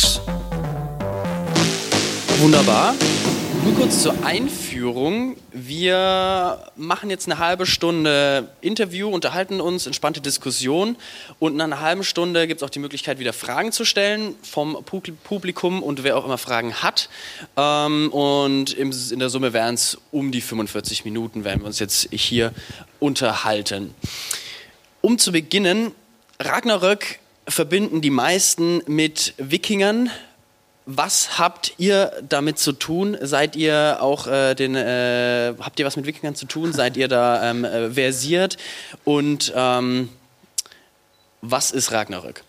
News. Wunderbar. Nur kurz zur Einführung. Wir machen jetzt eine halbe Stunde Interview, unterhalten uns, entspannte Diskussion und nach einer halben Stunde gibt es auch die Möglichkeit, wieder Fragen zu stellen vom Publikum und wer auch immer Fragen hat. Ähm, und in der Summe wären es um die 45 Minuten, werden wir uns jetzt hier unterhalten. Um zu beginnen, Ragnarök verbinden die meisten mit Wikingern. Was habt ihr damit zu tun? Seid ihr auch äh, den, äh, habt ihr was mit Wikingern zu tun? Seid ihr da ähm, äh, versiert? Und ähm, was ist Ragnarök?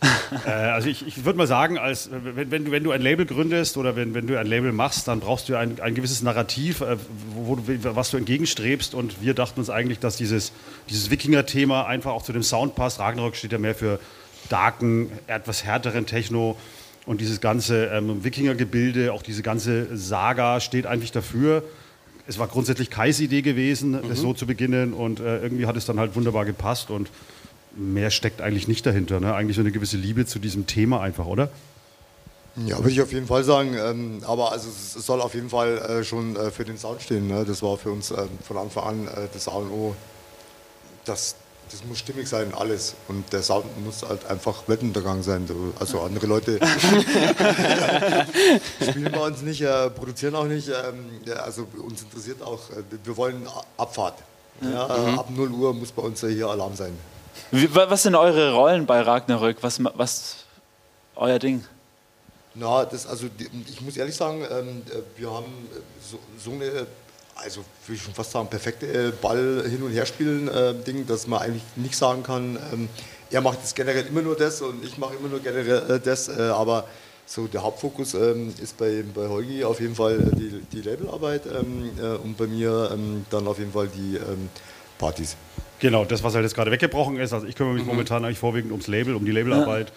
äh, also ich, ich würde mal sagen, als, wenn, wenn, du, wenn du ein Label gründest oder wenn, wenn du ein Label machst, dann brauchst du ein, ein gewisses Narrativ, äh, wo, wo was du entgegenstrebst. Und wir dachten uns eigentlich, dass dieses, dieses Wikinger-Thema einfach auch zu dem Sound passt. Ragnarok steht ja mehr für darken, etwas härteren Techno. Und dieses ganze ähm, Wikinger-Gebilde, auch diese ganze Saga steht eigentlich dafür. Es war grundsätzlich Kais Idee gewesen, mhm. das so zu beginnen. Und äh, irgendwie hat es dann halt wunderbar gepasst. Und mehr steckt eigentlich nicht dahinter. Ne? Eigentlich so eine gewisse Liebe zu diesem Thema einfach, oder? Ja, würde ich auf jeden Fall sagen. Ähm, aber also es soll auf jeden Fall äh, schon äh, für den Sound stehen. Ne? Das war für uns äh, von Anfang an äh, das A und O. Das, das muss stimmig sein, alles. Und der Sound muss halt einfach Weltuntergang sein. Also andere Leute spielen bei uns nicht, äh, produzieren auch nicht. Ähm, also uns interessiert auch, äh, wir wollen Abfahrt. Ja, mhm. Ab 0 Uhr muss bei uns hier Alarm sein. Wie, was sind eure Rollen bei Ragnarök? Was, was euer Ding? Na, das, also ich muss ehrlich sagen, ähm, wir haben so, so eine, also würde ich schon fast sagen, perfekte äh, Ball hin und her spielen äh, Ding, dass man eigentlich nicht sagen kann, ähm, er macht jetzt generell immer nur das und ich mache immer nur generell äh, das, äh, aber so der Hauptfokus ähm, ist bei, bei Holgi auf jeden Fall die, die Labelarbeit ähm, äh, und bei mir ähm, dann auf jeden Fall die ähm, Partys. Genau, das, was halt jetzt gerade weggebrochen ist. Also ich kümmere mich mhm. momentan eigentlich vorwiegend ums Label, um die Labelarbeit. Ja.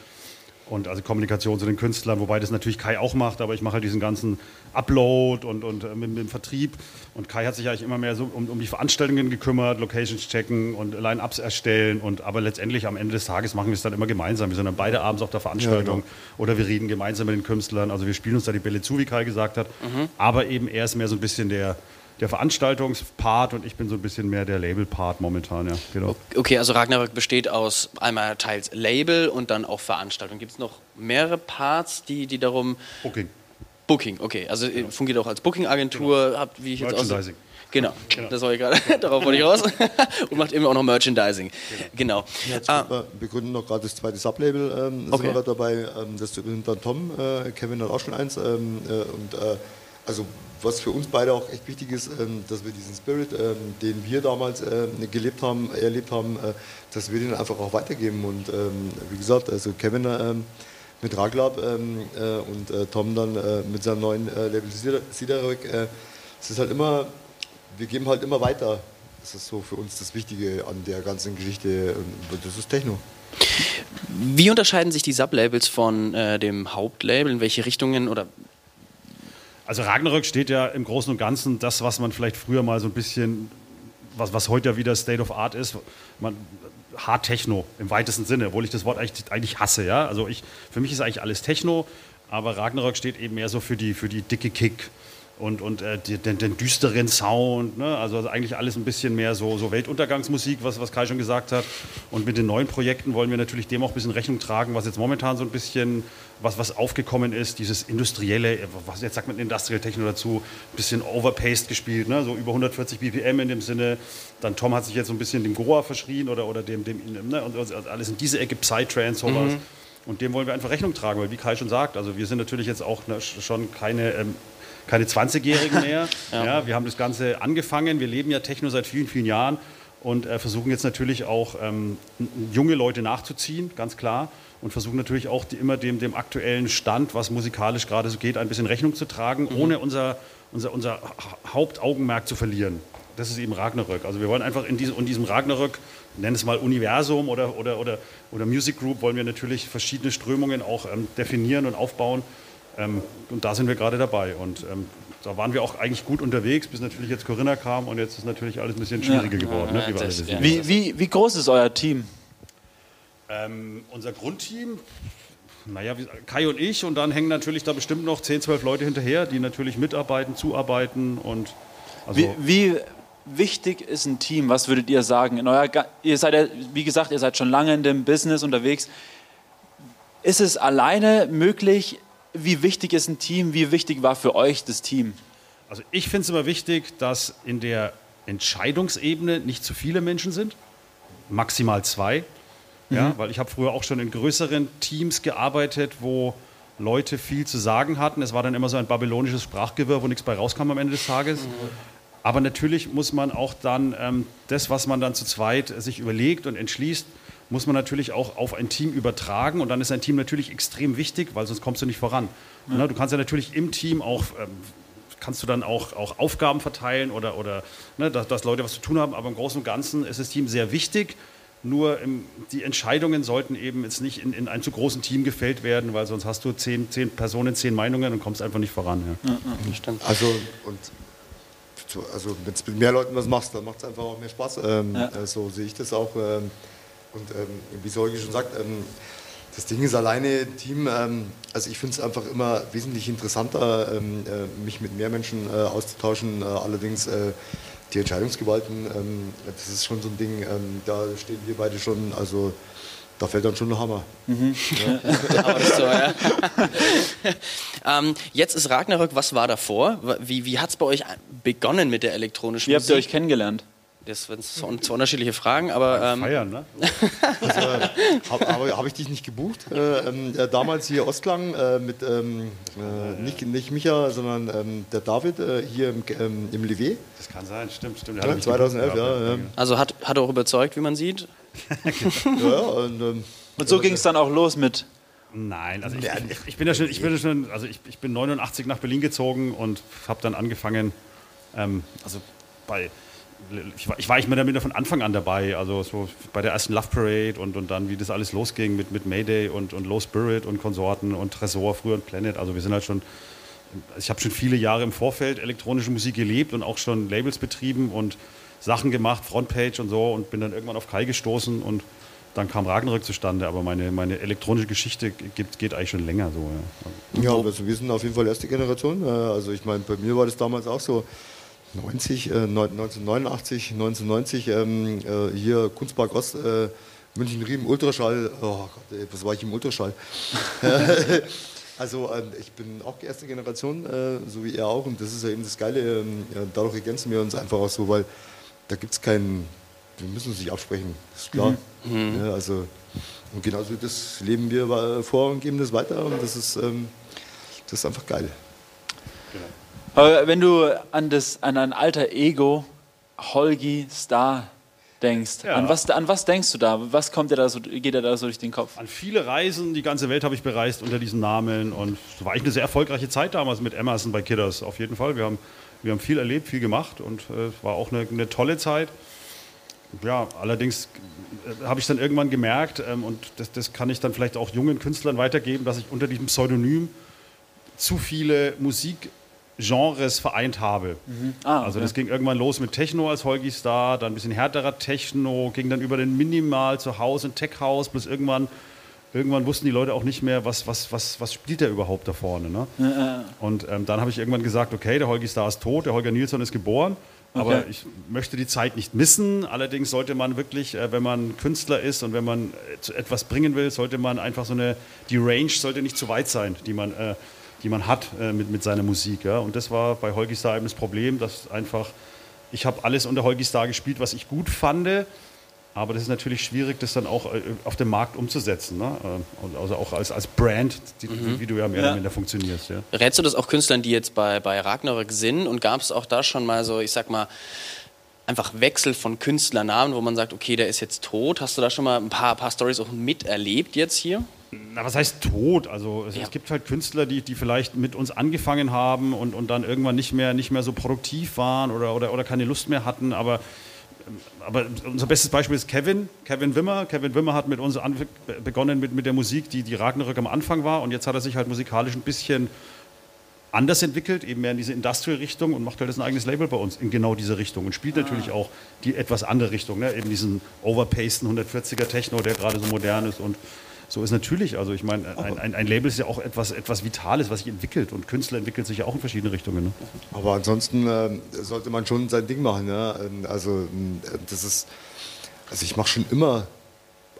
Und also Kommunikation zu den Künstlern, wobei das natürlich Kai auch macht, aber ich mache halt diesen ganzen Upload und, und äh, mit, mit, dem Vertrieb. Und Kai hat sich eigentlich immer mehr so um, um die Veranstaltungen gekümmert, Locations checken und Line-Ups erstellen. Und, aber letztendlich am Ende des Tages machen wir es dann immer gemeinsam. Wir sind dann beide abends auf der Veranstaltung ja, genau. oder wir reden gemeinsam mit den Künstlern. Also wir spielen uns da die Bälle zu, wie Kai gesagt hat. Mhm. Aber eben er ist mehr so ein bisschen der, der Veranstaltungspart und ich bin so ein bisschen mehr der Label-Part momentan, ja. Genau. Okay, also Ragnarök besteht aus einmal teils Label und dann auch Veranstaltung. Gibt es noch mehrere Parts, die, die darum. Booking. Booking, okay. Also genau. fungiert auch als Booking-Agentur, genau. habt wie ich jetzt Merchandising. Genau, genau. das war ich gerade, darauf wollte ich raus. und macht eben auch noch Merchandising. Genau. genau. Jetzt ah. Wir gründen noch gerade das zweite Sublabel, ähm, okay. sind wir dabei. Ähm, das übernimmt dann Tom, äh, Kevin hat auch schon eins. Ähm, äh, und äh, also was für uns beide auch echt wichtig ist, ähm, dass wir diesen Spirit, ähm, den wir damals ähm, gelebt haben, erlebt haben, äh, dass wir den einfach auch weitergeben. Und wie gesagt, also Kevin mit Raglab äh, und äh, Tom dann mit seinem neuen Label Siderök, es ist halt immer, wir geben halt immer weiter. Das ist so für uns das Wichtige an der ganzen Geschichte. Das ist Techno. Wie unterscheiden sich die Sublabels von äh, dem Hauptlabel? In welche Richtungen oder also Ragnarök steht ja im Großen und Ganzen das, was man vielleicht früher mal so ein bisschen, was, was heute ja wieder State of Art ist, man, Hard Techno im weitesten Sinne, obwohl ich das Wort eigentlich, eigentlich hasse. Ja? Also ich, für mich ist eigentlich alles Techno, aber Ragnarök steht eben mehr so für die, für die dicke Kick und, und äh, den, den, düsteren Sound. Ne? Also, eigentlich alles ein bisschen mehr so, so Weltuntergangsmusik, was, was Kai schon gesagt hat. Und mit den neuen Projekten wollen wir natürlich dem auch ein bisschen Rechnung tragen, was jetzt momentan so ein bisschen, was, was aufgekommen ist, dieses industrielle, was jetzt sagt man Industrial Techno dazu, ein bisschen overpaced gespielt, ne? so über 140 BPM in dem Sinne. Dann Tom hat sich jetzt so ein bisschen dem Goa verschrien oder, oder dem, dem ne? und alles in diese Ecke, Psytrance, sowas. Mhm. Und dem wollen wir einfach Rechnung tragen, weil wie Kai schon sagt, also wir sind natürlich jetzt auch ne, schon keine ähm, keine 20-Jährigen mehr. ja. ja. wir haben das Ganze angefangen. Wir leben ja Techno seit vielen, vielen Jahren und äh, versuchen jetzt natürlich auch ähm, junge Leute nachzuziehen, ganz klar. Und versuchen natürlich auch die, immer dem, dem aktuellen Stand, was musikalisch gerade so geht, ein bisschen Rechnung zu tragen, mhm. ohne unser, unser, unser Hauptaugenmerk zu verlieren. Das ist eben Ragnarök. Also wir wollen einfach in diesem, in diesem Ragnarök, nennen es mal Universum oder, oder, oder, oder Music Group, wollen wir natürlich verschiedene Strömungen auch ähm, definieren und aufbauen ähm, und da sind wir gerade dabei. Und ähm, da waren wir auch eigentlich gut unterwegs, bis natürlich jetzt Corinna kam und jetzt ist natürlich alles ein bisschen schwieriger ja. geworden. Ne, wie, wie, wie, wie, groß ist euer Team? Ähm, unser Grundteam, naja, Kai und ich und dann hängen natürlich da bestimmt noch 10, 12 Leute hinterher, die natürlich mitarbeiten, zuarbeiten und also wie, wie wichtig ist ein Team? Was würdet ihr sagen? In euer, ihr seid ja, wie gesagt, ihr seid schon lange in dem Business unterwegs. Ist es alleine möglich? Wie wichtig ist ein Team? Wie wichtig war für euch das Team? Also ich finde es immer wichtig, dass in der Entscheidungsebene nicht zu viele Menschen sind, maximal zwei. Mhm. Ja, weil ich habe früher auch schon in größeren Teams gearbeitet, wo Leute viel zu sagen hatten. Es war dann immer so ein babylonisches Sprachgewirr, wo nichts bei rauskam am Ende des Tages. Mhm. Aber natürlich muss man auch dann ähm, das, was man dann zu zweit sich überlegt und entschließt, muss man natürlich auch auf ein Team übertragen. Und dann ist ein Team natürlich extrem wichtig, weil sonst kommst du nicht voran. Ja. Ne, du kannst ja natürlich im Team auch, ähm, kannst du dann auch, auch Aufgaben verteilen oder, oder ne, dass, dass, Leute was zu tun haben. Aber im Großen und Ganzen ist das Team sehr wichtig. Nur im, die Entscheidungen sollten eben jetzt nicht in, in einem zu großen Team gefällt werden, weil sonst hast du zehn, zehn Personen, zehn Meinungen und kommst einfach nicht voran. Ja. Ja, also, und also wenn du mit mehr Leuten was machst, dann macht es einfach auch mehr Spaß. Ähm, ja. äh, so sehe ich das auch. Ähm, und ähm, wie Sorge schon sagt, ähm, das Ding ist alleine Team. Ähm, also ich finde es einfach immer wesentlich interessanter, ähm, äh, mich mit mehr Menschen äh, auszutauschen. Äh, allerdings äh, die Entscheidungsgewalten, das ist schon so ein Ding, da stehen wir beide schon, also da fällt dann schon ein Hammer. Mhm. Ja. so, ja. ähm, jetzt ist Ragnarök, was war davor? Wie, wie hat es bei euch begonnen mit der elektronischen Musik? Wie habt ihr euch kennengelernt? Das sind zwei unterschiedliche Fragen, aber. Ähm, Feiern, ne? also, Habe hab ich dich nicht gebucht? Äh, äh, damals hier Ostklang äh, mit ähm, äh, nicht, nicht Micha, sondern ähm, der David äh, hier im, ähm, im Livet. Das kann sein, stimmt, stimmt. Ja, 2011, ja, ja. Also hat, hat auch überzeugt, wie man sieht. ja, und, ähm, und so ging es dann auch los mit. Nein, also ich, ich, ich, bin ja schon, ich bin ja schon, also ich, ich bin 89 nach Berlin gezogen und habe dann angefangen, ähm, also bei, ich war, ich war ich mir damit von Anfang an dabei, also so bei der ersten Love Parade und, und dann wie das alles losging mit, mit Mayday und, und Low Spirit und Konsorten und Tresor, früher und Planet, also wir sind halt schon, ich habe schon viele Jahre im Vorfeld elektronische Musik gelebt und auch schon Labels betrieben und Sachen gemacht, Frontpage und so und bin dann irgendwann auf Kai gestoßen und dann kam Ragnarök zustande, aber meine, meine elektronische Geschichte geht, geht eigentlich schon länger so. Ja, ja also wir sind auf jeden Fall erste Generation. Äh, also ich meine, bei mir war das damals auch so. 90, äh, 1989, 1990 ähm, äh, hier Kunstpark Ost, äh, München Riem, Ultraschall. Oh Gott, ey, was war ich im Ultraschall? also ähm, ich bin auch erste Generation, äh, so wie er auch, und das ist ja eben das Geile. Ähm, dadurch ergänzen wir uns einfach auch so, weil da gibt es keinen, wir müssen uns nicht absprechen, ist klar. Mhm. Ja, also, und genauso das leben wir vor und geben das weiter und das ist, ähm, das ist einfach geil. Genau. Aber wenn du an, das, an ein alter Ego, Holgi Star, denkst. Ja. An, was, an was denkst du da? Was kommt dir da so, geht dir da so durch den Kopf? An viele Reisen, die ganze Welt habe ich bereist unter diesem Namen und es war eigentlich eine sehr erfolgreiche Zeit damals mit Emerson bei Kidders, auf jeden Fall. Wir haben wir haben viel erlebt, viel gemacht und es äh, war auch eine, eine, tolle Zeit. Ja, allerdings äh, habe ich dann irgendwann gemerkt, ähm, und das, das, kann ich dann vielleicht auch jungen Künstlern weitergeben, dass ich unter diesem Pseudonym zu viele Musikgenres vereint habe. Mhm. Ah, also das ging irgendwann los mit Techno als Holgi Star, dann ein bisschen härterer Techno, ging dann über den Minimal zu Hause, ein Tech House, bis irgendwann irgendwann wussten die Leute auch nicht mehr, was, was, was, was spielt der überhaupt da vorne. Ne? Ja, Und ähm, dann habe ich irgendwann gesagt, okay, der Holgi Star ist tot, der Holger Nilsson ist geboren. Aber okay. ich möchte die Zeit nicht missen. Allerdings sollte man wirklich, äh, wenn man Künstler ist und wenn man äh, etwas bringen will, sollte man einfach so eine, die Range sollte nicht zu weit sein, die man, äh, die man hat äh, mit, mit seiner Musik. Ja? Und das war bei Holgi Star eben das Problem, dass einfach, ich habe alles unter Holgi Star gespielt, was ich gut fand aber das ist natürlich schwierig, das dann auch äh, auf dem Markt umzusetzen. Ne? Äh, also auch als, als Brand, die, mhm. wie du ja mehr oder minder funktionierst. Ja. Rätst du das auch Künstlern, die jetzt bei, bei Ragnarök sind? Und gab es auch da schon mal so, ich sag mal, einfach Wechsel von Künstlernamen, wo man sagt, okay, der ist jetzt tot? Hast du da schon mal ein paar, paar Stories auch miterlebt jetzt hier? Na, was heißt tot? Also es, ja. es, gibt halt Künstler, die, die vielleicht mit uns angefangen haben und, und dann irgendwann nicht mehr, nicht mehr so produktiv waren oder, oder, oder keine Lust mehr hatten, aber aber unser bestes Beispiel ist Kevin, Kevin Wimmer. Kevin Wimmer hat mit uns begonnen mit, mit der Musik, die, die Ragnarök am Anfang war. Und jetzt hat er sich halt musikalisch ein bisschen anders entwickelt, eben mehr in diese Industrial-Richtung und macht halt jetzt ein eigenes Label bei uns in genau diese Richtung und spielt ah. natürlich auch die etwas andere Richtung, ne? eben diesen overpaceden 140er Techno, der gerade so modern ist und so ist natürlich, also ich meine, ein, ein, ein, Label ist ja auch etwas, etwas Vitales, was sich entwickelt und Künstler entwickelt sich ja auch in verschiedene Richtungen. Ne? Aber ansonsten äh, sollte man schon sein Ding machen. Ähm, also äh, das ist, also ich mache schon immer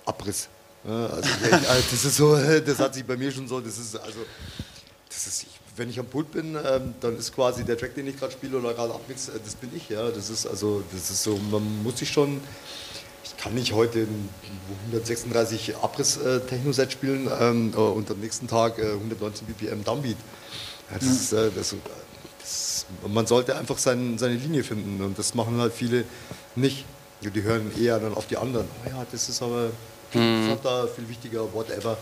Abriss. Ja? Also, also, das ist so, das hat sich bei mir schon so, das ist also, das ist, wenn ich am Pult bin, ähm, dann ist quasi der Track, den ich gerade spiele oder gerade abmix, äh, das bin ich. Ja, das ist also, das ist so, man muss sich schon kann ich heute 136 Abriss-Techno-Set spielen ähm, äh, und am nächsten Tag äh, 119 BPM Downbeat. Ja, das ist, äh, das, das, man sollte einfach sein, seine Linie finden und das machen halt viele nicht. Die hören eher dann auf die anderen. Oh ja, das ist aber mhm. viel wichtiger, whatever.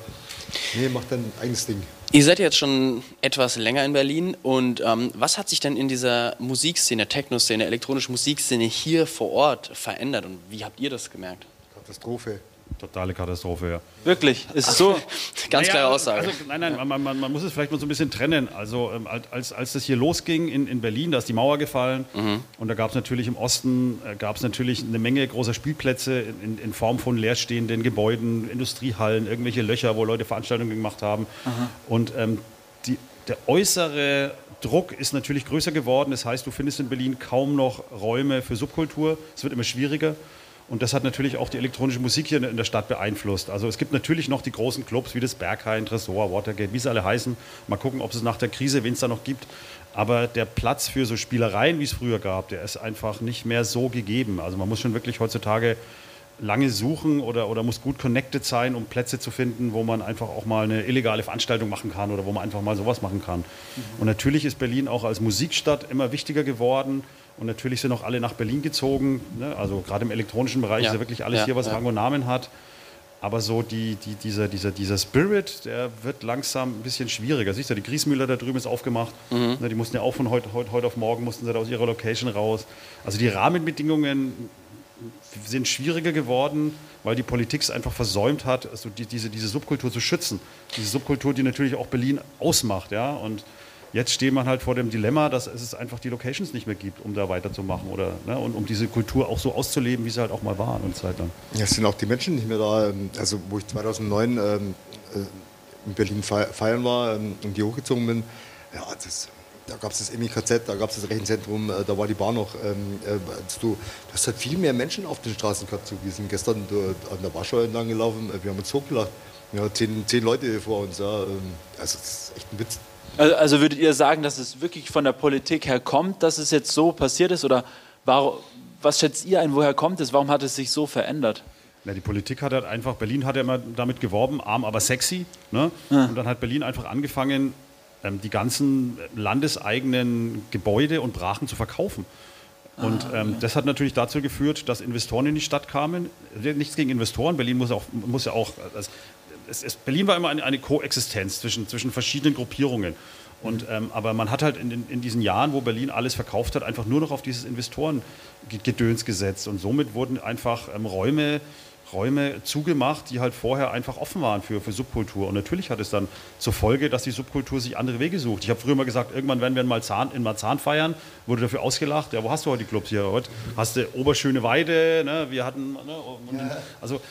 Nee, mach dein eigenes Ding. Ihr seid jetzt schon etwas länger in Berlin und ähm, was hat sich denn in dieser Musikszene, Techno-Szene, elektronische Musikszene hier vor Ort verändert und wie habt ihr das gemerkt? Katastrophe. Totale Katastrophe, ja. Wirklich? Ist so? Ganz naja, klare Aussage. Also, nein, nein, man, man, man, muss es vielleicht mal so ein bisschen trennen. Also ähm, als, als das hier losging in, in Berlin, da ist die Mauer gefallen mhm. und da gab es natürlich im Osten äh, gab es natürlich eine Menge großer Spielplätze in, in, Form von leerstehenden Gebäuden, Industriehallen, irgendwelche Löcher, wo Leute Veranstaltungen gemacht haben. Mhm. Und ähm, die, der äußere Druck ist natürlich größer geworden. Das heißt, du findest in Berlin kaum noch Räume für Subkultur. Es wird immer schwieriger. Und das hat natürlich auch die elektronische Musik hier in der Stadt beeinflusst. Also es gibt natürlich noch die großen Clubs wie das Berghain, Tresor, Watergate, wie sie alle heißen. Mal gucken, ob es nach der Krise, wen es da noch gibt. Aber der Platz für so Spielereien, wie es früher gab, der ist einfach nicht mehr so gegeben. Also man muss schon wirklich heutzutage lange suchen oder, oder muss gut connected sein, um Plätze zu finden, wo man einfach auch mal eine illegale Veranstaltung machen kann oder wo man einfach mal sowas machen kann. Mhm. Und natürlich ist Berlin auch als Musikstadt immer wichtiger geworden. Und natürlich sind auch alle nach Berlin gezogen. Ne? Also gerade im elektronischen Bereich ja. ist ja wirklich alles ja, hier, was ja. Rang und Namen hat. Aber so die, die, dieser, dieser, dieser Spirit, der wird langsam ein bisschen schwieriger. Siehst du, die Griesmüller da drüben ist aufgemacht. Mhm. Ne, die mussten ja auch von heute, heute, heute auf morgen mussten sie da aus ihrer Location raus. Also die Rahmenbedingungen sind schwieriger geworden, weil die Politik es einfach versäumt hat, also die, diese, diese Subkultur zu schützen. Diese Subkultur, die natürlich auch Berlin ausmacht. Ja? Und Jetzt steht man halt vor dem Dilemma, dass es einfach die Locations nicht mehr gibt, um da weiterzumachen oder ne, und um diese Kultur auch so auszuleben, wie sie halt auch mal war und Zeit lang. Ja, es sind auch die Menschen nicht mehr da. Ähm, also wo ich 2009 ähm, äh, in Berlin feiern war ähm, und hier hochgezogen bin, ja, das, da gab es das MIKZ, da gab es das Rechenzentrum, äh, da war die Bar noch. Ähm, äh, du, du hast halt viel mehr Menschen auf den Straßen gehabt. So. Wir sind gestern an der Warschau entlang gelaufen, äh, wir haben uns hochgelacht. Ja, zehn, zehn Leute vor uns. Ja. Ähm, also das ist echt ein Witz. Also, also würdet ihr sagen, dass es wirklich von der Politik her kommt, dass es jetzt so passiert ist? Oder war, was schätzt ihr ein, woher kommt es? Warum hat es sich so verändert? Na, die Politik hat halt einfach, Berlin hat ja immer damit geworben, arm aber sexy. Ne? Ja. Und dann hat Berlin einfach angefangen, ähm, die ganzen landeseigenen Gebäude und Brachen zu verkaufen. Und ah, ähm, das hat natürlich dazu geführt, dass Investoren in die Stadt kamen. Nichts gegen Investoren. Berlin muss, auch, muss ja auch, also es, es, Berlin war immer eine, eine Koexistenz zwischen, zwischen verschiedenen Gruppierungen. Und, ähm, aber man hat halt in, in, diesen Jahren, wo Berlin alles verkauft hat, einfach nur noch auf dieses Investorengedöns gesetzt. Und somit wurden einfach ähm, Räume Räume zugemacht, die halt vorher einfach offen waren für, für Subkultur. Und natürlich hat es dann zur Folge, dass die Subkultur sich andere Wege sucht. Ich habe früher mal gesagt, irgendwann werden wir in Marzahn, in Marzahn feiern, wurde dafür ausgelacht. Ja, wo hast du heute die Clubs hier? Heute hast du Oberschöne Weide, ne? wir hatten, ne? also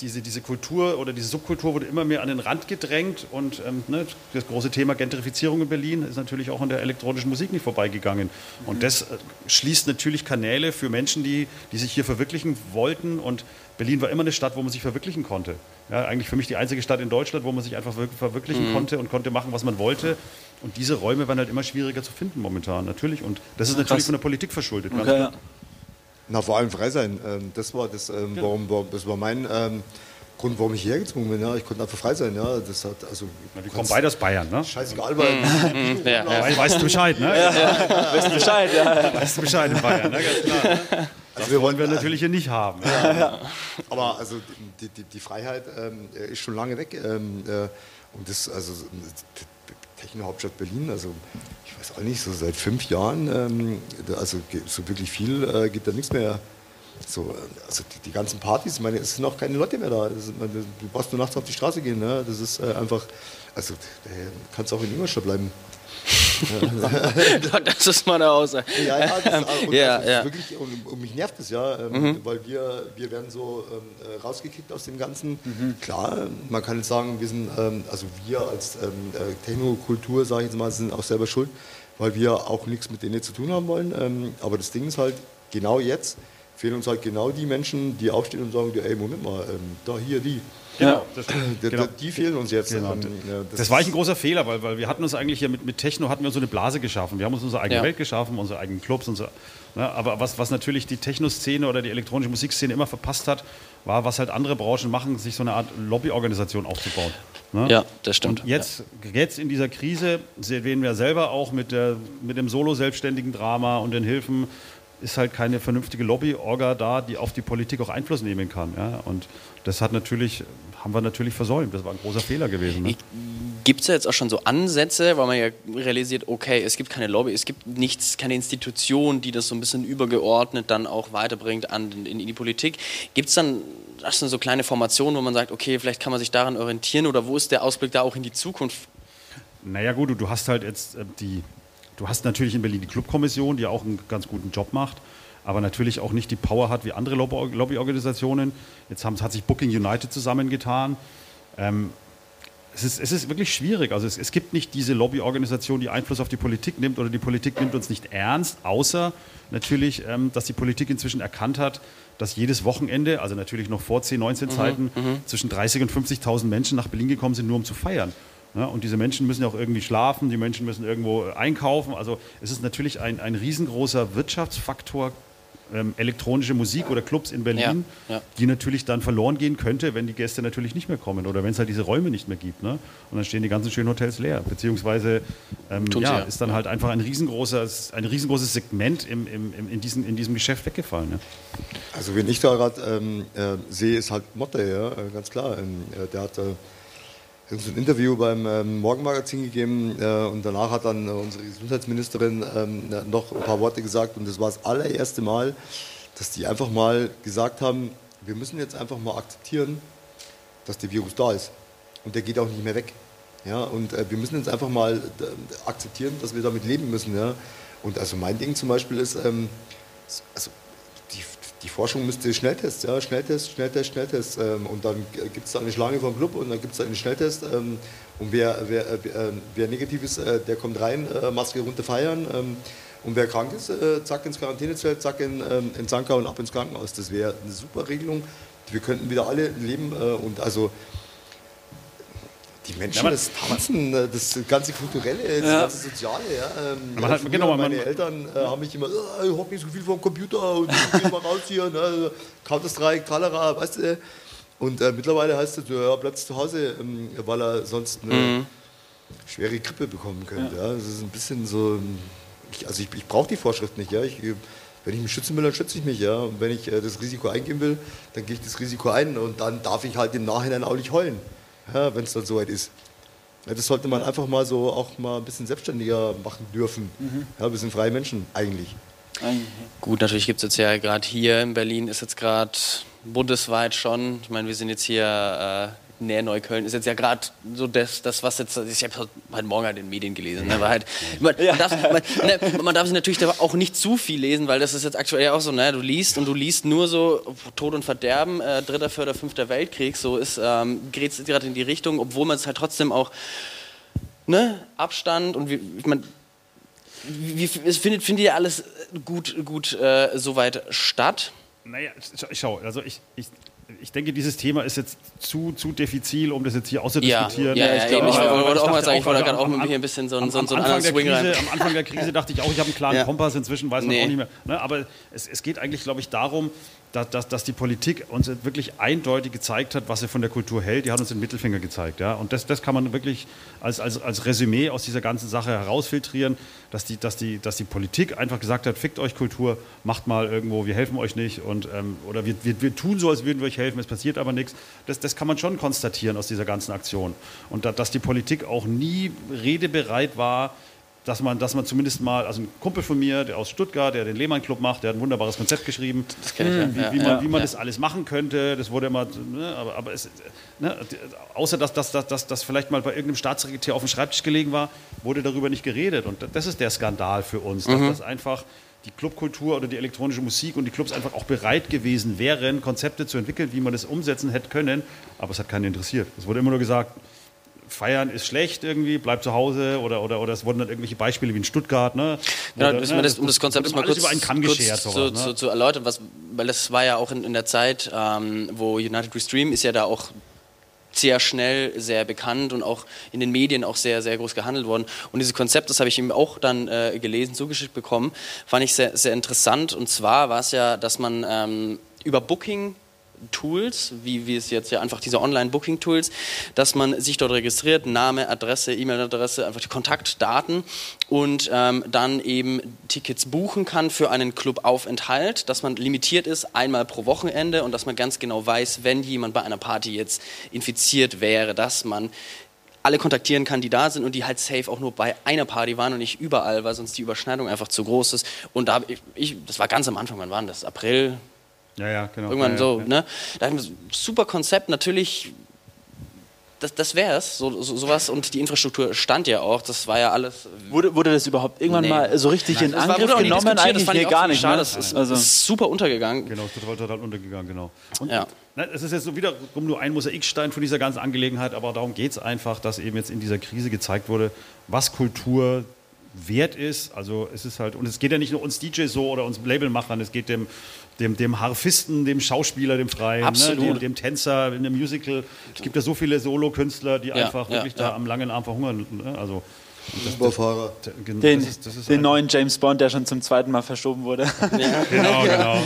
diese, diese Kultur oder diese Subkultur wurde immer mehr an den Rand gedrängt und ähm, ne, das große Thema Gentrifizierung in Berlin ist natürlich auch an der elektronischen Musik nicht vorbeigegangen. Und mhm. das äh, schließt natürlich Kanäle für Menschen, die, die sich hier verwirklichen wollten und Berlin war immer eine Stadt, wo man sich verwirklichen konnte. Ja, eigentlich für mich die einzige Stadt in Deutschland, wo man sich einfach verwirklichen mhm. konnte und konnte machen, was man wollte. Und diese Räume waren halt immer schwieriger zu finden momentan, natürlich. Und das ist natürlich Krass. von der Politik verschuldet. Okay, ja. Na, vor allem frei sein. Ähm, das war das, ähm, warum, das war mein ähm, Grund, warum ich hierher gezwungen bin. Ja. Ich konnte einfach frei sein. Ja. Das hat, also, Na, wir kommen beide aus Bayern, ne? Scheißegal, weil. Mhm. ja. Weißt du Bescheid, ne? Ja, ja. Weißt du Bescheid, ja. Weißt du Bescheid in Bayern, ne? Ganz klar. Ne? Das also wir wollen wir natürlich hier nicht haben. Ja, ja. Aber also die, die, die Freiheit ähm, ist schon lange weg. Ähm, äh, und das, also Techno-Hauptstadt Berlin, also ich weiß auch nicht, so seit fünf Jahren, ähm, also so wirklich viel äh, geht da nichts mehr. So, äh, also die, die, ganzen Partys, ich meine, es sind auch keine Leute mehr da. Ist, du brauchst nur nachts auf die Straße gehen. Ne? Das ist äh, einfach, also kannst auch in Ingolstadt bleiben. Das ist meine Aussage. Ja, ja, das, und Ja, also, ja. Wirklich, und, und mich nervt es ja, ähm, Mhm. weil wir, wir werden so ähm, äh, rausgekickt aus dem Ganzen. Mhm. Klar, man kann jetzt sagen, wir sind, ähm, also wir als ähm, äh, Technokultur, sage ich jetzt mal, sind auch selber schuld, weil wir auch nichts mit denen zu tun haben wollen. Ähm, aber das Ding ist halt, genau jetzt fehlen uns halt genau die Menschen, die aufstehen und sagen, ey, Moment mal, ähm, da, hier, die. Genau, das, Die, genau. die fehlen uns jetzt. Genau. Ähm, ja, Das, war eigentlich ein großer Fehler, weil, weil wir hatten uns eigentlich hier mit, mit Techno hatten wir uns so eine Blase geschaffen. Wir haben uns unsere eigene Ja. Welt geschaffen, unsere eigenen Clubs, unsere, ne, aber was, was natürlich die Techno-Szene oder die elektronische Musikszene immer verpasst hat, war, was halt andere Branchen machen, sich so eine Art Lobbyorganisation aufzubauen. Ne? Ja, das stimmt. Und jetzt, jetzt in dieser Krise sehen wir selber auch mit, der, mit dem solo-selbstständigen Drama und den Hilfen, ist halt keine vernünftige Lobby-Orga da, die auf die Politik auch Einfluss nehmen kann. Ja? Und das hat natürlich, haben wir natürlich versäumt. Das war ein großer Fehler gewesen. Ne? Gibt es da jetzt auch schon so Ansätze, weil man ja realisiert, okay, es gibt keine Lobby, es gibt nichts, keine Institution, die das so ein bisschen übergeordnet dann auch weiterbringt an, in, in die Politik. Gibt es dann das sind so kleine Formationen, wo man sagt, okay, vielleicht kann man sich daran orientieren oder wo ist der Ausblick da auch in die Zukunft? Naja gut, du, du hast halt jetzt äh, die, du hast natürlich in Berlin die Clubkommission, die auch einen ganz guten Job macht, aber natürlich auch nicht die Power hat wie andere Lobby- Lobbyorganisationen. Jetzt haben, hat sich Booking United zusammengetan. Ähm, es ist, es ist wirklich schwierig. Also es, es gibt nicht diese Lobbyorganisation, die Einfluss auf die Politik nimmt oder die Politik nimmt uns nicht ernst, außer natürlich, ähm, dass die Politik inzwischen erkannt hat, dass jedes Wochenende, also natürlich noch vor 10, 19 Zeiten, zwischen 30 und 50.000 Menschen nach Berlin gekommen sind, nur um zu feiern. Ja, und diese Menschen müssen ja auch irgendwie schlafen, die Menschen müssen irgendwo äh, einkaufen. Also es ist natürlich ein, ein riesengroßer Wirtschaftsfaktor, ähm, elektronische Musik oder Clubs in Berlin, Ja, ja. die natürlich dann verloren gehen könnte, wenn die Gäste natürlich nicht mehr kommen oder wenn es halt diese Räume nicht mehr gibt. Ne? Und dann stehen die ganzen schönen Hotels leer. Beziehungsweise ähm, ja, ja. ist dann halt einfach ein, riesengroßer, ein riesengroßes Segment im, im, im, in, diesen, in diesem Geschäft weggefallen. Ne? Also wenn ich da gerade ähm, äh, sehe, ist halt Motte, ja, äh, ganz klar. Ähm, äh, der hat äh, uns ein Interview beim ähm, Morgenmagazin gegeben äh, und danach hat dann äh, unsere Gesundheitsministerin ähm, noch ein paar Worte gesagt und das war das allererste Mal, dass die einfach mal gesagt haben, wir müssen jetzt einfach mal akzeptieren, dass der Virus da ist und der geht auch nicht mehr weg. Ja, und äh, wir müssen jetzt einfach mal äh, akzeptieren, dass wir damit leben müssen. Ja. Und also mein Ding zum Beispiel ist, ähm, also die, Forschung müsste Schnelltests, ja, Schnelltest, Schnelltest, Schnelltest. Ähm, und dann gibt es da eine Schlange vom Club und dann gibt es da einen Schnelltest. Ähm, und wer, wer, äh, wer, wer negativ ist, äh, der kommt rein, äh, Maske runter feiern. Ähm, und wer krank ist, äh, zack ins Quarantänezelt, zack in, ähm, in Sanka und ab ins Krankenhaus. Das wäre eine super Regelung. Wir könnten wieder alle leben. Äh, und also die Menschen, man- das Tanzen, äh, das ganze Kulturelle, das Ja. ganze Soziale. Ja, ähm, Man hat- früher genau, man- meine Eltern äh, haben mich immer, äh, ich hock nicht so viel vom Computer und geh mal raus hier, ne, Counter-Strike, Tralala, weißt du. Und äh, mittlerweile heißt es, ja, bleibst zu Hause, ähm, weil er sonst eine schwere Grippe bekommen könnte. Ja. Das ist ein bisschen so, ich, also ich, ich brauche die Vorschrift nicht. Ja. Ich, wenn ich mich schützen will, dann schütze ich mich. Ja. Und wenn ich äh, das Risiko eingehen will, dann gehe ich das Risiko ein und dann darf ich halt im Nachhinein auch nicht heulen, ja, wenn es dann soweit ist. Ja, das sollte man einfach mal so auch mal ein bisschen selbstständiger machen dürfen. Ja, wir sind freie Menschen eigentlich. Gut, natürlich gibt es jetzt ja gerade hier in Berlin, ist jetzt gerade bundesweit schon, ich meine, wir sind jetzt hier äh, näher Neukölln, ist jetzt ja gerade so das, das, was jetzt, ich habe heute Morgen halt in den Medien gelesen, ne, war halt, man, man, darf, man, ne, man darf sich natürlich auch nicht zu viel lesen, weil das ist jetzt aktuell ja auch so, ne, du liest und du liest nur so Tod und Verderben, äh, dritter, vierter, fünfter Weltkrieg, so ist, ähm, geht es gerade in die Richtung, obwohl man es halt trotzdem auch, ne, Abstand und wie, ich meine, wie, wie, es findet, findet ja alles gut, gut äh, soweit statt? Naja, sch- schau, also ich, ich, ich denke, dieses Thema ist jetzt zu, zu diffizil, um das jetzt hier Ja, auszudiskutieren. ja, ja, ich glaube. Ich aber- wollte auch mal sagen, ich wollte gerade auch mit hier ein bisschen so einen- am- so einen- so einen am anderen Anfang der Swing rein. Krise, Am Anfang der Krise dachte ich auch, ich habe einen klaren Ja. Kompass, inzwischen weiß man Nee. auch nicht mehr. Ne, aber es, es geht eigentlich, glaube ich, darum, dass, dass, dass die Politik uns wirklich eindeutig gezeigt hat, was sie von der Kultur hält. Die hat uns den Mittelfinger gezeigt. Ja? Und das, das kann man wirklich als, als, als Resümee aus dieser ganzen Sache herausfiltrieren, dass die, dass, die, dass die Politik einfach gesagt hat, fickt euch Kultur, macht mal irgendwo, wir helfen euch nicht. Und, ähm, oder wir, wir, wir tun so, als würden wir euch helfen, es passiert aber nichts. Das, das kann man schon konstatieren aus dieser ganzen Aktion. Und da, dass die Politik auch nie redebereit war, dass man, dass man zumindest mal, also ein Kumpel von mir, der aus Stuttgart, der den Lehmann Club macht, der hat ein wunderbares Konzept geschrieben, Das kenn ich, ja. wie, Ja, wie ja, man, wie man ja. das alles machen könnte. Das wurde immer, ne, aber, aber es, ne, außer dass das dass, dass, dass vielleicht mal bei irgendeinem Staatssekretär auf dem Schreibtisch gelegen war, wurde darüber nicht geredet. Und das ist der Skandal für uns, dass Mhm. das einfach die Clubkultur oder die elektronische Musik und die Clubs einfach auch bereit gewesen wären, Konzepte zu entwickeln, wie man das umsetzen hätte können. Aber es hat keinen interessiert. Es wurde immer nur gesagt, Feiern ist schlecht irgendwie, bleib zu Hause oder, oder, oder es wurden dann irgendwelche Beispiele wie in Stuttgart. Ne? Genau, Oder, dass ne, das, um das Konzept wurde mal kurz, über einen Kamm kurz geschert. zu, ne? zu, zu erläutern, was, weil das war ja auch in, in der Zeit, ähm, wo United Restream ist ja da auch sehr schnell sehr bekannt und auch in den Medien auch sehr, sehr groß gehandelt worden. Und dieses Konzept, das habe ich ihm auch dann äh, gelesen, zugeschickt bekommen, fand ich sehr, sehr interessant. Und zwar war es ja, dass man ähm, über Booking Tools, wie, wie es jetzt ja einfach diese Online-Booking-Tools, dass man sich dort registriert, Name, Adresse, E-Mail-Adresse, einfach die Kontaktdaten und ähm, dann eben Tickets buchen kann für einen Clubaufenthalt, dass man limitiert ist, einmal pro Wochenende und dass man ganz genau weiß, wenn jemand bei einer Party jetzt infiziert wäre, dass man alle kontaktieren kann, die da sind und die halt safe auch nur bei einer Party waren und nicht überall, weil sonst die Überschneidung einfach zu groß ist. Und da ich, ich das war ganz am Anfang, wann war das? April, Ja, ja, genau. Irgendwann ja, so, ja. ne? Da hab ich mir so, super Konzept, natürlich, das, das wäre es, so, so, sowas. Und die Infrastruktur stand ja auch, das war ja alles. Wurde, wurde das überhaupt irgendwann Nee. mal so richtig in Das war- Angriff nie genommen? das Eigentlich fand ich hier auch gar nicht. schade, Ne? Das ist, also, ist super untergegangen. Genau, ist total, total untergegangen, genau. Und Ja. ne, es ist jetzt so wiederum nur ein Mosaikstein von dieser ganzen Angelegenheit, aber darum geht es einfach, dass eben jetzt in dieser Krise gezeigt wurde, was Kultur wert ist. Also es ist halt, und es geht ja nicht nur uns DJs so oder uns Labelmachern, es geht dem, dem, dem Harfisten, dem Schauspieler, dem Freien, Absolut. Ne, dem, dem Tänzer in einem Musical. Es gibt ja so viele Solo-Künstler, die Ja, einfach ja, wirklich da ja. am langen Arm verhungern. Ne? Also Uberfahrer. gen- den, das ist, das ist den neuen James Bond, der schon zum zweiten Mal verschoben wurde. Genau, genau.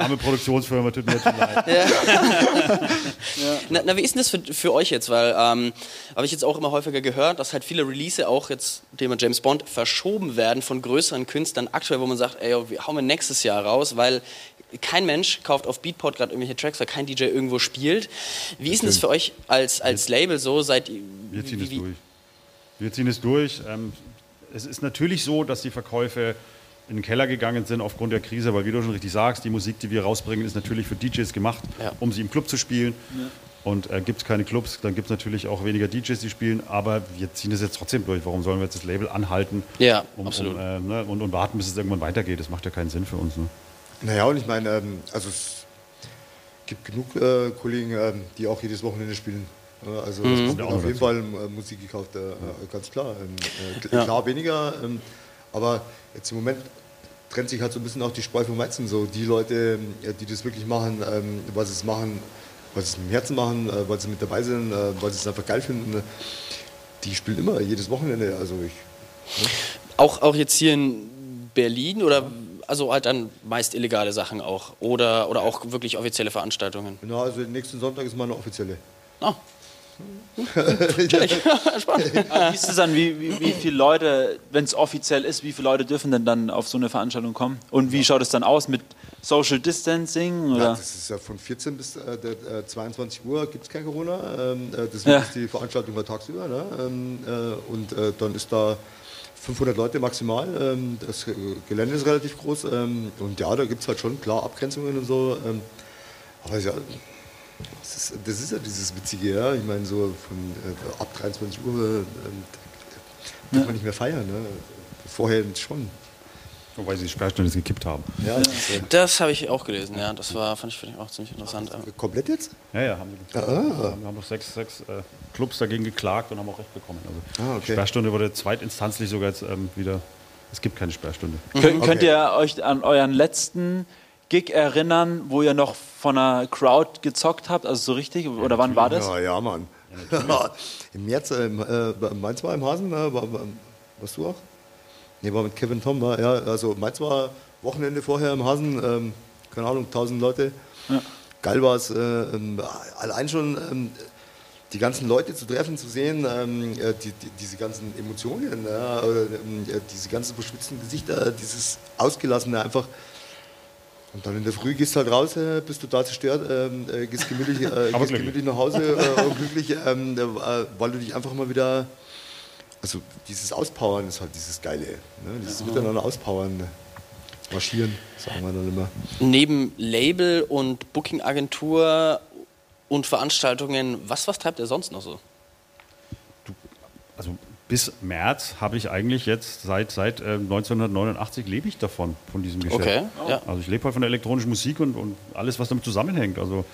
Arme Produktionsfirma, tut mir leid. Na, na, wie ist denn das für, für euch jetzt? Weil ähm, habe ich jetzt auch immer häufiger gehört, dass halt viele Release auch jetzt, Thema James Bond, verschoben werden von größeren Künstlern aktuell, wo man sagt, ey, wir hauen wir nächstes Jahr raus, weil kein Mensch kauft auf Beatport gerade irgendwelche Tracks, weil kein DJ irgendwo spielt. Wie ist denn das für euch als, als Label so? Seid Wir ziehen wie- es wie- durch. Wir ziehen es durch. Ähm, es ist natürlich so, dass die Verkäufe in den Keller gegangen sind aufgrund der Krise, weil wie du schon richtig sagst, die Musik, die wir rausbringen, ist natürlich für DJs gemacht, Ja. um sie im Club zu spielen. Und äh, gibt es keine Clubs, dann gibt es natürlich auch weniger DJs, die spielen, aber wir ziehen es jetzt trotzdem durch. Warum sollen wir jetzt das Label anhalten Ja, um, absolut. Um, äh, ne, und, und warten, bis es irgendwann weitergeht? Das macht ja keinen Sinn für uns. Ne? Naja, und ich meine, ähm, also es gibt genug äh, Kollegen, ähm, die auch jedes Wochenende spielen. Äh, Also Mhm. kommt Ja, auf jeden. Fall äh, Musik gekauft, äh, äh, ganz klar. Ähm, äh, kl- Ja. Klar weniger, ähm, aber jetzt im Moment trennt sich halt so ein bisschen auch die Spreu vom Weizen. So die Leute, äh, die das wirklich machen, ähm, was sie es machen, weil sie es mit dem Herzen machen, weil sie mit dabei sind, weil sie es einfach geil finden, die spielen immer, jedes Wochenende. Also ich, Auch, auch jetzt hier in Berlin oder also halt dann meist illegale Sachen auch oder, oder auch wirklich offizielle Veranstaltungen? genau, also nächsten Sonntag ist mal eine offizielle. Oh, Aber wie ist es dann, wie, wie, wie viele Leute, wenn es offiziell ist, wie viele Leute dürfen denn dann auf so eine Veranstaltung kommen? Und wie schaut es dann aus mit Social Distancing? Ja, Oder? das ist ja von 14 bis äh, der, äh, 22 Uhr gibt es kein Corona. Ähm, äh, deswegen Ja. ist die Veranstaltung mal tagsüber. Ne? Ähm, äh, und äh, dann ist da 500 Leute maximal. Ähm, das äh, Gelände ist relativ groß. Ähm, und ja, da gibt es halt schon klar Abgrenzungen und so. Ähm, aber ja, das ist, das ist ja dieses Witzige. Ja? Ich meine, so von äh, ab 23 Uhr kann man nicht mehr feiern. Ne? Vorher schon. Wobei sie die Sperrstunde jetzt gekippt haben. Ja, das habe ich auch gelesen, ja. Das war, fand ich, fand ich auch ziemlich interessant. komplett jetzt? Ja, ja, haben wir. Ah. Wir haben noch sechs, sechs äh, Clubs dagegen geklagt und haben auch Recht bekommen. Also Ah, okay. Sperrstunde wurde zweitinstanzlich sogar jetzt ähm, wieder. Es gibt keine Sperrstunde. Kön Könnt Okay. ihr euch an euren letzten Gig erinnern, wo ihr noch von einer Crowd gezockt habt? Also so richtig? Oder wann war das? Ja, ja, Mann. Im März, äh, im, äh, Mainz war im Hasen, äh, war, war, warst du auch? Nee, war mit Kevin Tom, war, ja, also Mainz war Wochenende vorher im Hasen, ähm, keine Ahnung, 1000 Leute. Geil war es, äh, ähm, allein schon ähm, die ganzen Leute zu treffen, zu sehen, ähm, äh, die, die, diese ganzen Emotionen, ja, ähm, äh, diese ganzen verschwitzten Gesichter, dieses Ausgelassene einfach. Und dann in der Früh gehst du halt raus, äh, bist total zerstört, ähm, äh, gehst, gemütlich, äh, gehst gemütlich nach Hause äh, und glücklich, äh, weil du dich einfach mal wieder also dieses Auspowern ist halt dieses Geile. Ne? Dieses Miteinander auspowern, marschieren, sagen wir dann immer. Neben Label und Booking-Agentur und Veranstaltungen, was, was treibt er sonst noch so? Also bis März habe ich eigentlich jetzt, seit, seit äh, 1989 lebe ich davon, von diesem Geschäft. Okay, ja. Also ich lebe halt von der elektronischen Musik und, und alles, was damit zusammenhängt. Also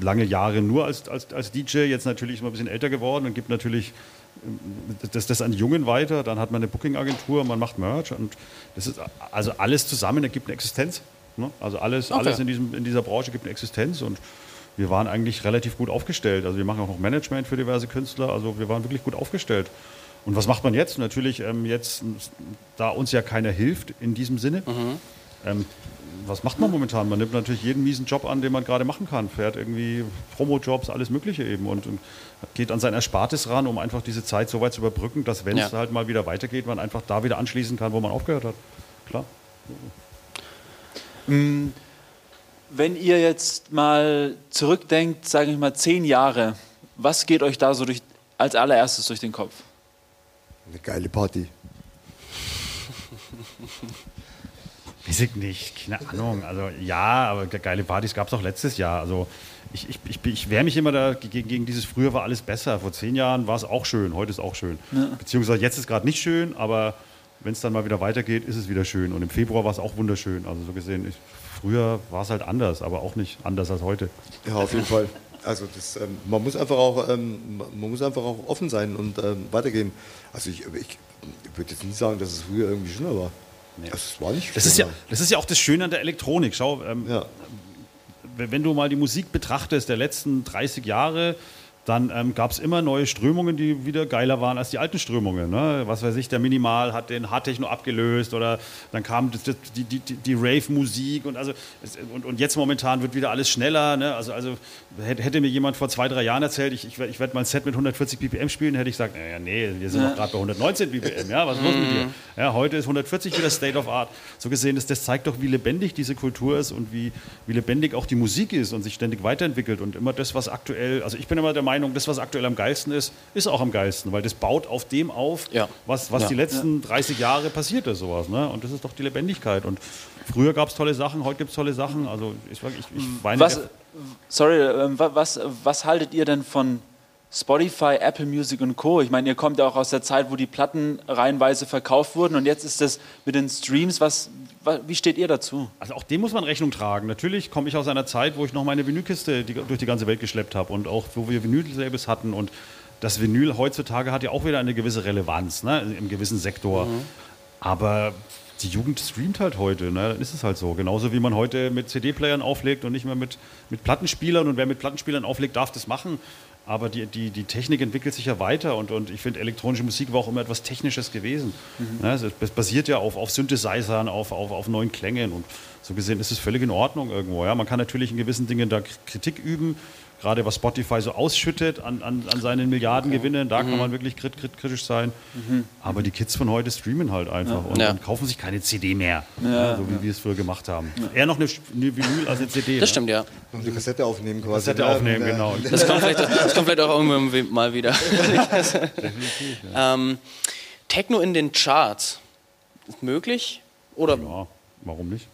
lange Jahre nur als, als, als DJ, jetzt natürlich immer ein bisschen älter geworden und gibt natürlich das, das an Jungen weiter. Dann hat man eine Booking-Agentur, man macht Merch und das ist also alles zusammen ergibt eine Existenz. Ne? Also alles, Okay. alles in, diesem, in dieser Branche gibt eine Existenz und wir waren eigentlich relativ gut aufgestellt. Also wir machen auch noch Management für diverse Künstler, also wir waren wirklich gut aufgestellt. Und was macht man jetzt? Natürlich ähm, jetzt, da uns ja keiner hilft in diesem Sinne, ähm, was macht man momentan? Man nimmt natürlich jeden miesen Job an, den man gerade machen kann. Fährt irgendwie Promo-Jobs, alles Mögliche eben und, und geht an sein Erspartes ran, um einfach diese Zeit so weit zu überbrücken, dass wenn es Ja. halt mal wieder weitergeht, man einfach da wieder anschließen kann, wo man aufgehört hat. Klar. Wenn ihr jetzt mal zurückdenkt, sage ich mal zehn Jahre, was geht euch da so durch, als allererstes durch den Kopf? Eine geile Party. Weiß ich nicht, keine Ahnung. Also ja, aber ge- geile Partys gab es auch letztes Jahr. Also ich, ich, ich, ich wehre mich immer da gegen, gegen dieses früher war alles besser. Vor zehn Jahren war es auch schön, heute ist auch schön. Beziehungsweise jetzt ist gerade nicht schön, aber wenn es dann mal wieder weitergeht, ist es wieder schön. Und im Februar war es auch wunderschön. Also so gesehen, ich, früher war es halt anders, aber auch nicht anders als heute. Ja, auf jeden Fall. Also das, ähm, man muss einfach auch, ähm, man muss einfach auch offen sein und ähm, weitergehen. Also ich, ich, ich würde jetzt nicht sagen, dass es früher irgendwie schöner war. Also es war nicht Das ist, ja, das ist ja auch das Schöne an der Elektronik. Schau, ähm, Ja. wenn wenn du mal die Musik betrachtest der letzten 30 Jahre, dann ähm, gab es immer neue Strömungen, die wieder geiler waren als die alten Strömungen. Ne? Was weiß ich, der Minimal hat den Hardtechno abgelöst oder dann kam die, die, die die Rave-Musik und, also, und, und jetzt momentan wird wieder alles schneller. Ne? Also, also hätte, mir jemand vor zwei, drei Jahren erzählt, ich, ich, ich werde mal ein Set mit 140 BPM spielen, hätte ich gesagt, naja, nee, wir sind doch gerade bei 119 BPM, ja, was ist los mit dir? Ja, heute ist 140 wieder State of Art. So gesehen, das, das zeigt doch, wie lebendig diese Kultur ist und wie, wie lebendig auch die Musik ist und sich ständig weiterentwickelt und immer das, was aktuell, also ich bin immer der Meinung, das, was aktuell am geilsten ist, ist auch am geilsten, weil das baut auf dem auf, Ja. was, was Ja. die letzten 30 Jahre passiert ist, sowas. Ne? Und das ist doch die Lebendigkeit. Und früher gab es tolle Sachen, heute gibt es tolle Sachen. Also ich, ich, ich weine Was, sorry, ähm, wa- was, was haltet ihr denn von Spotify, Apple Music und Co.? Ich meine, ihr kommt ja auch aus der Zeit, wo die Platten reihenweise verkauft wurden und jetzt ist das mit den Streams. Was, wa- wie steht ihr dazu? Also auch dem muss man Rechnung tragen. Natürlich komme ich aus einer Zeit, wo ich noch meine Vinylkiste die, durch die ganze Welt geschleppt habe und auch wo wir Vinyl-Labels hatten und das Vinyl heutzutage hat ja auch wieder eine gewisse Relevanz ne, im gewissen Sektor. Aber die Jugend streamt halt heute, ne? dann ist es halt so. Genauso wie man heute mit CD-Playern auflegt und nicht mehr mit, mit Plattenspielern. Und wer mit Plattenspielern auflegt, darf das machen. Aber die, die, die Technik entwickelt sich ja weiter und, und ich finde, elektronische Musik war auch immer etwas Technisches gewesen. Ne, es, es basiert ja auf, auf Synthesizern, auf, auf, auf neuen Klängen und so gesehen ist es völlig in Ordnung irgendwo. Ja? Man kann natürlich in gewissen Dingen da Kritik üben, gerade was Spotify so ausschüttet an, an, an seinen Milliardengewinnen, da kann man wirklich krit, krit, kritisch sein. Aber die Kids von heute streamen halt einfach und, Ja. und kaufen sich keine CD mehr, ja, so wie wir es früher gemacht haben. Eher noch eine, eine Vinyl als eine CD. Das ne? stimmt, ja. Und die Kassette aufnehmen quasi. Kassette ne? aufnehmen, Ja. genau. Das kommt vielleicht, das kommt vielleicht auch irgendwann mal wieder. ähm, Techno in den Charts. Ist möglich? Oder Ja, warum nicht?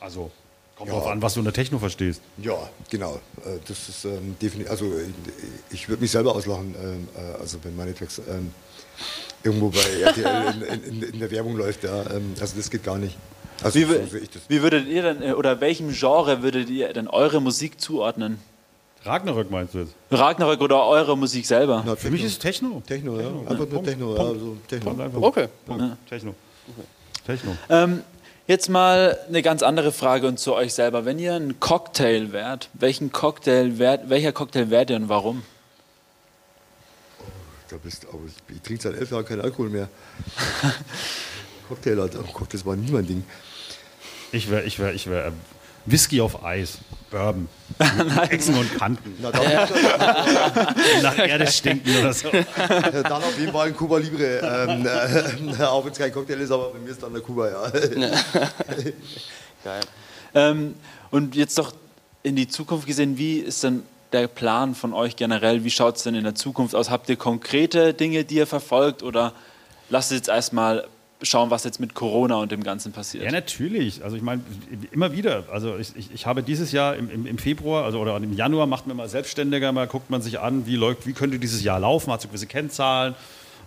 Also, kommt Ja. drauf an, was du unter Techno verstehst. Ja, genau. Äh, Das ist ähm, definitiv. Also äh, ich würde mich selber auslachen, ähm, äh, also wenn meine Tracks ähm, irgendwo bei RTL in, in, in der Werbung läuft. Ja, ähm, also das geht gar nicht. Also Wie, so wür- sehe ich das. wie würdet ihr denn, oder welchem Genre würdet ihr denn eure Musik zuordnen? Ragnarök meinst du jetzt? Ragnarök oder eure Musik selber? Na, Für mich ist es Techno. Techno, ja. Einfach nur Punkt. Techno, ja. Punkt. Okay. Punkt. Techno. Techno. Ähm, jetzt mal eine ganz andere Frage und zu euch selber. Wenn ihr ein Cocktail wärt, welchen Cocktail wärt, welcher Cocktail wärt ihr und warum? Da bist, aber ich, trinke seit elf Jahren keinen Alkohol mehr. Cocktail, Alter. Oh Gott, das war nie mein Ding. Ich wäre ich wär, ich wär, äh, Whisky auf Eis. Bourbon. Ecken und Kanten. Na, dann, nach Erde stinken oder so. dann auf jeden Fall ein Cuba Libre. Ähm, äh, auch wenn es kein Cocktail ist, aber bei mir ist dann der Cuba, ja. Geil. Ähm, und jetzt doch in die Zukunft gesehen, wie ist denn der Plan von euch generell? Wie schaut es denn in der Zukunft aus? Habt ihr konkrete Dinge, die ihr verfolgt oder lasst es jetzt erstmal schauen, was jetzt mit Corona und dem Ganzen passiert? Ja, natürlich. Also ich meine, immer wieder. Also ich, ich, ich habe dieses Jahr im, im, Februar, also oder im Januar macht man mal selbstständiger, mal guckt man sich an, wie läuft, wie könnte dieses Jahr laufen, hat so gewisse Kennzahlen.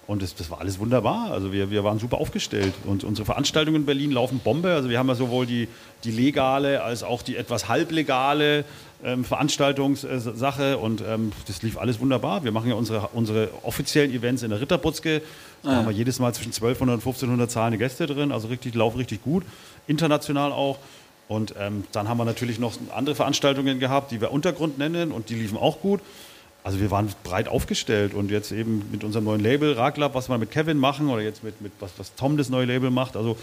Und das, das, war alles wunderbar. Also wir, wir waren super aufgestellt. Und unsere Veranstaltungen in Berlin laufen Bombe. Also wir haben ja sowohl die, die legale als auch die etwas halblegale ähm, Veranstaltungssache. Und ähm, das lief alles wunderbar. Wir machen ja unsere, unsere offiziellen Events in der Ritterbutzke. Da ah. haben wir jedes Mal zwischen 1200 und 1500 zahlende Gäste drin. Also richtig, laufen richtig gut. International auch. Und ähm, dann haben wir natürlich noch andere Veranstaltungen gehabt, die wir Untergrund nennen. Und die liefen auch gut. Also wir waren breit aufgestellt und jetzt eben mit unserem neuen Label Raglab, was wir mit Kevin machen oder jetzt mit, mit was, was Tom das neue Label macht. Also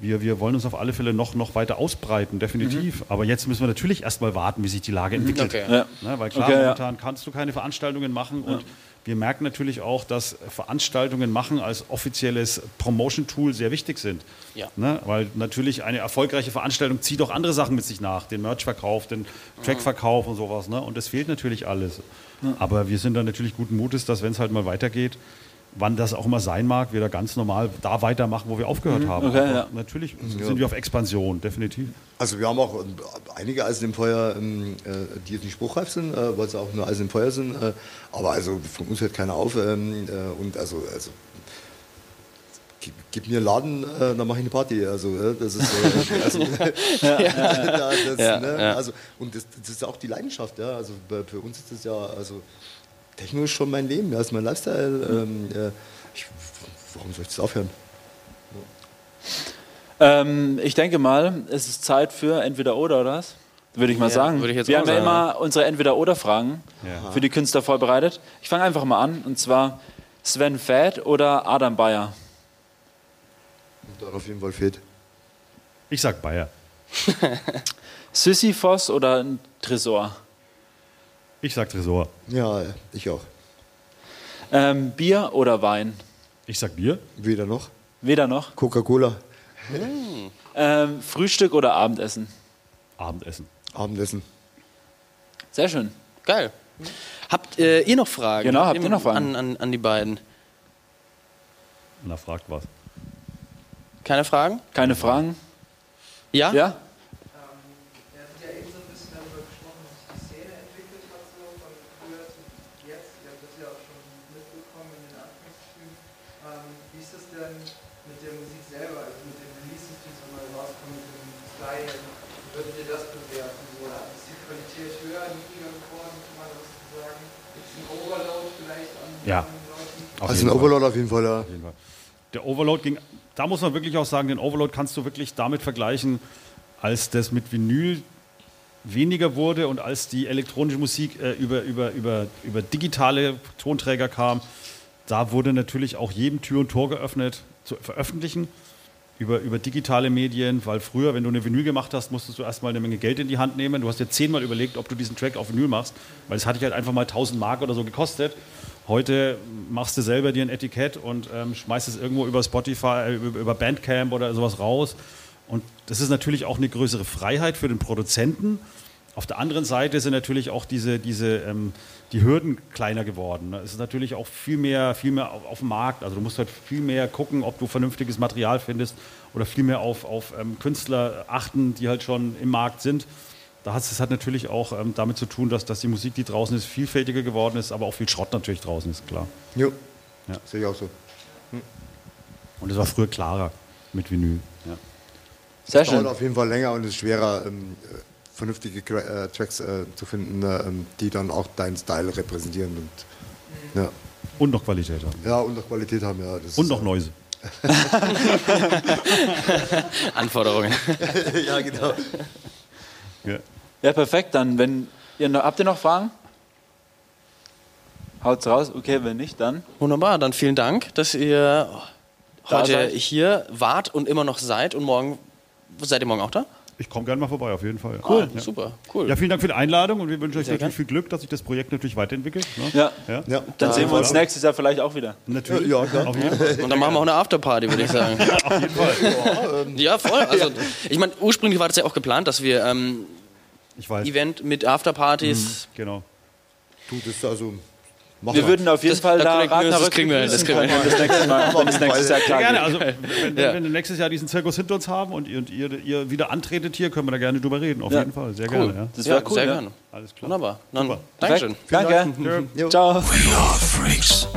wir, wir wollen uns auf alle Fälle noch, noch weiter ausbreiten, definitiv. Mhm. Aber jetzt müssen wir natürlich erstmal warten, wie sich die Lage entwickelt. Okay. Ja. Ne, weil klar, okay, momentan ja. kannst du keine Veranstaltungen machen und ja. Wir merken natürlich auch, dass Veranstaltungen machen als offizielles Promotion-Tool sehr wichtig sind. Ja. Ne, weil natürlich eine erfolgreiche Veranstaltung zieht auch andere Sachen mit sich nach, den Merch-Verkauf, den Track-Verkauf und sowas. Ne? Und das fehlt natürlich alles. Aber wir sind da natürlich guten Mutes, dass wenn es halt mal weitergeht, wann das auch immer sein mag, wir da ganz normal da weitermachen, wo wir aufgehört mhm. haben. Okay, ja. Natürlich ja. sind wir auf Expansion, definitiv. Also wir haben auch ähm, einige Eisen im Feuer, ähm, äh, die jetzt nicht spruchreif sind, äh, weil sie auch nur Eisen im Feuer sind. Äh, aber also von uns hört keiner auf. Ähm, und also, also gib, mir einen Laden, äh, dann mache ich eine Party. Also, äh, das ist, äh, also, ja, ja, das, ja, ne? also, und das, das, ist auch die Leidenschaft. Ja? Also, für uns ist das ja, also, Techno ist schon mein Leben, ja, ist mein Lifestyle. Ähm, ich, warum soll ich das aufhören? Ähm, ich denke mal, es ist Zeit für entweder oder, oder was? Würde ich mal sagen. Ich Wir haben ja immer unsere Entweder-Oder-Fragen für die Künstler vorbereitet. Ich fange einfach mal an und zwar Sven Fett oder Adam Bayer? Dann auf jeden Fall fit. Ich sag Bayer. Sisyphos oder ein Tresor? Ich sag Tresor. Ja, ich auch. Ähm, Bier oder Wein? Ich sag Bier. Weder noch. Weder noch. Coca-Cola. Hm. Ähm, Frühstück oder Abendessen? Abendessen. Abendessen. Sehr schön. Geil. Habt äh, ihr noch Fragen? Genau, habt ihr noch Fragen? An, an, an die beiden. Na, fragt was. Keine Fragen? Keine Fragen? Ja? Ja? Ja. Also ein Overload auf jeden Fall, ja. Der Overload ging, da muss man wirklich auch sagen, den Overload kannst du wirklich damit vergleichen, als das mit Vinyl weniger wurde und als die elektronische Musik äh, über, über, über, über digitale Tonträger kam, da wurde natürlich auch jedem Tür und Tor geöffnet zu veröffentlichen über, über digitale Medien, weil früher, wenn du eine Vinyl gemacht hast, musstest du erstmal eine Menge Geld in die Hand nehmen. Du hast dir zehnmal überlegt, ob du diesen Track auf Vinyl machst, weil es hat dich halt einfach mal 1000 Mark oder so gekostet. Heute machst du selber dir ein Etikett und ähm, schmeißt es irgendwo über Spotify, äh, über Bandcamp oder sowas raus. Und das ist natürlich auch eine größere Freiheit für den Produzenten. Auf der anderen Seite sind natürlich auch diese, diese ähm, die Hürden kleiner geworden. Es ist natürlich auch viel mehr, viel mehr auf, auf, dem Markt. Also du musst halt viel mehr gucken, ob du vernünftiges Material findest oder viel mehr auf, auf ähm, Künstler achten, die halt schon im Markt sind. Da hat es hat natürlich auch ähm, damit zu tun, dass, dass die Musik, die draußen ist, vielfältiger geworden ist, aber auch viel Schrott natürlich draußen ist, klar. Jo, ja. sehe ich auch so. Hm. Und es war früher klarer mit Vinyl. Ja. Sehr es schön. dauert auf jeden Fall länger und ist schwerer, ähm, vernünftige äh, Tracks äh, zu finden, äh, die dann auch deinen Style repräsentieren. Und, ja. und noch Qualität haben. Ja, und noch Qualität haben, ja. und noch Neuse. Anforderungen. ja, genau. Ja. Ja, perfekt. Dann, wenn ihr noch, habt ihr noch Fragen? Haut's raus. Okay, wenn nicht, dann. Wunderbar, dann vielen Dank, dass ihr heute hier wart und immer noch seid. Und morgen, seid ihr morgen auch da? Ich komme gerne mal vorbei, auf jeden Fall. Cool, ja. super, cool. Ja, vielen Dank für die Einladung und wir wünschen euch natürlich viel Glück, dass sich das Projekt natürlich weiterentwickelt. Ne? Ja. ja. ja. Dann sehen wir uns nächstes Jahr vielleicht auch wieder. Natürlich. Ja, klar. Auf jeden Fall. Und dann machen wir auch eine Afterparty, würde ich sagen. auf jeden Fall. ja, voll. Also, ich meine, ursprünglich war das ja auch geplant, dass wir ähm, Event mit Afterpartys. Mhm, genau Du, das also. machen Wir würden auf jeden Das- Fall da da wir uns, das kriegen wir hin, das kriegen wir das nächste Mal, wenn das nächstes Jahr Sehr klar gerne. Also, wenn, wenn, Ja. wenn wir nächstes Jahr diesen Zirkus hinter uns haben und ihr, und ihr, ihr wieder antretet hier, können wir da gerne drüber reden. Auf Ja. jeden Fall. Sehr Cool. gerne. Ja. Das wäre cool. sehr ja. gerne. Alles klar. Wunderbar. Dann. Dankeschön. Danke. Jo. Ciao. We are freaks.